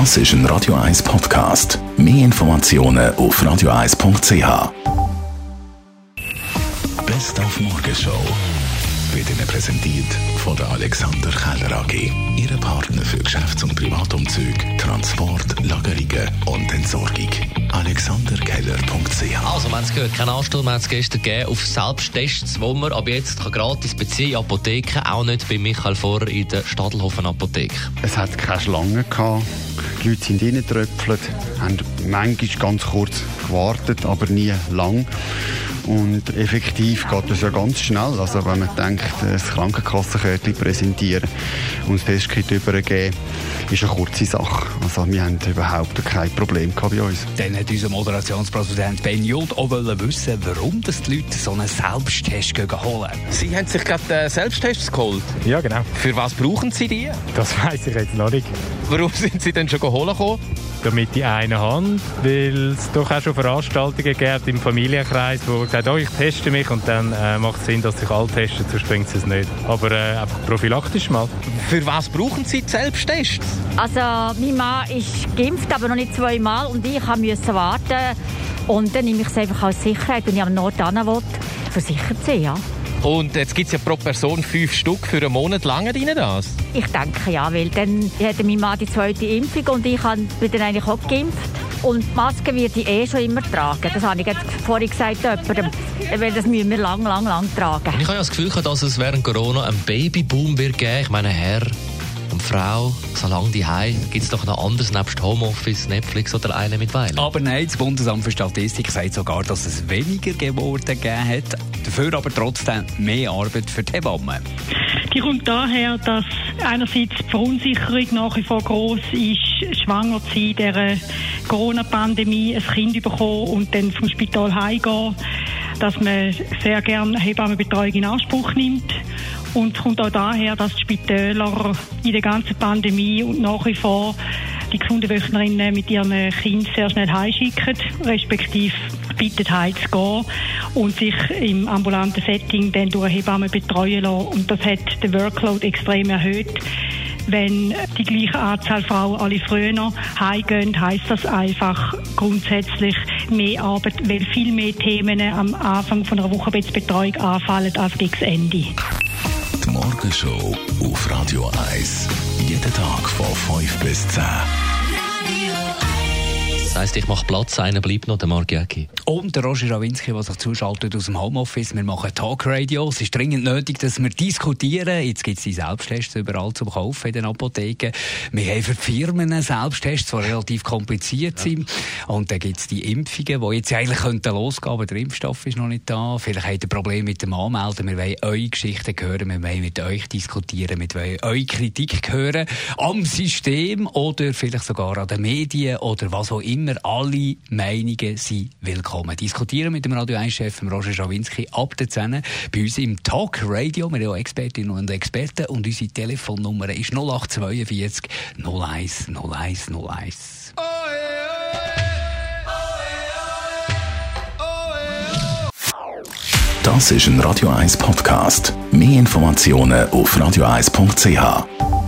Das ist ein Radio 1 Podcast. Mehr Informationen auf radio1.ch. Best auf Morgenshow wird Ihnen präsentiert von der Alexander Keller AG. Ihre Partner für Geschäfts- und Privatumzüge, Transport, Lagerungen und Entsorgung. AlexanderKeller.ch Also, haben es gehört, kein Ansturm hat es gestern gegeben auf Selbsttests, wo man ab jetzt kann gratis beziehen in Apotheken, auch nicht bei Michael Vorer in der Stadelhofen Apotheke. Es hat keine Schlange gehabt. Die Leute sind reingetröpfelt, haben manchmal ganz kurz gewartet, aber nie lang. Und effektiv geht das ja ganz schnell. Also wenn man denkt, das Krankenkassenkärtchen präsentieren und das Testkit übergeben, ist eine kurze Sache. Also wir haben überhaupt kein Problem gehabt bei uns. Dann hat unser Moderationspräsident Ben Juld auch wissen, warum das die Leute so einen Selbsttest gehen holen. Sie haben sich gerade äh, Selbsttests geholt. Ja, genau. Für was brauchen Sie die? Das weiß ich jetzt noch nicht. Warum sind Sie denn schon geholt gekommen? Damit die eine Hand, weil es doch auch schon Veranstaltungen gibt im Familienkreis, wo gesagt oh, ich teste mich und dann äh, macht es Sinn, dass sich alle testen, sonst bringt es nicht. Aber äh, einfach prophylaktisch mal. Für was brauchen Sie Selbsttests? Also mein Mann ist geimpft, aber noch nicht zweimal und ich musste warten. Und dann nehme ich es einfach als Sicherheit, wenn ich am Nord hin will, versichert sein, ja. Und jetzt gibt es ja pro Person fünf Stück für einen Monat. Lange Ihnen das? Ich denke ja, weil dann hat mein Mann die zweite Impfung und ich bin dann eigentlich auch geimpft. Und die Maske wird ich eh schon immer tragen. Das habe ich jetzt vorhin gesagt, jemandem, weil das müssen wir lang, lang, lang tragen. Ich habe ja das Gefühl, dass es während Corona einen Babyboom wird geben. Ich meine, Herr und Frau, solange die heim, gibt es doch noch anderes nebst Homeoffice, Netflix oder eine mit Weilen. Aber nein, das Bundesamt für Statistik sagt sogar, dass es weniger Geburten gegeben hat, dafür aber trotzdem mehr Arbeit für die Hebammen. Die kommt daher, dass einerseits die Verunsicherung nach wie vor groß ist, schwanger zu sein, der Corona-Pandemie, ein Kind bekommen und dann vom Spital heimgehen, dass man sehr gerne Hebammenbetreuung in Anspruch nimmt. Und es kommt auch daher, dass die Spitäler in der ganzen Pandemie und nach wie vor die Gesundheitswöchnerinnen mit ihren Kindern sehr schnell heimschicken, respektive bitten heimzugehen und sich im ambulanten Setting dann durch Hebammen betreuen lassen. Und das hat den Workload extrem erhöht. Wenn die gleiche Anzahl Frauen alle früher heimgehen, heisst das einfach grundsätzlich mehr Arbeit, weil viel mehr Themen am Anfang von einer Wochenbettbetreuung anfallen als gegen das Ende. Die Morgenshow auf Radio 1. Jeden Tag von 5 bis 10. Das heisst, ich mache Platz, einer bleibt noch, der Margiaki. Und der Roger Rawinski, der sich zuschaltet aus dem Homeoffice. Wir machen Talkradio. Es ist dringend nötig, dass wir diskutieren. Jetzt gibt es die Selbsttests überall zum Kaufen in den Apotheken. Wir haben für die Firmen Selbsttests, die relativ kompliziert sind. Und dann gibt es die Impfungen, die jetzt eigentlich könnten losgehen, aber der Impfstoff ist noch nicht da. Vielleicht habt ihr Probleme mit dem Anmelden. Wir wollen eure Geschichten hören. Wir wollen mit euch diskutieren. Wir wollen eure Kritik hören am System oder vielleicht sogar an den Medien oder was auch immer immer alle Meinungen sind willkommen. Diskutieren mit dem Radio 1-Chef Roger Schawinski ab der 10 bei uns im Talk Radio. Wir haben Expertinnen und Experten und unsere Telefonnummer ist 0842 01 01 01. Das ist ein Radio 1 Podcast. Mehr Informationen auf radio1.ch.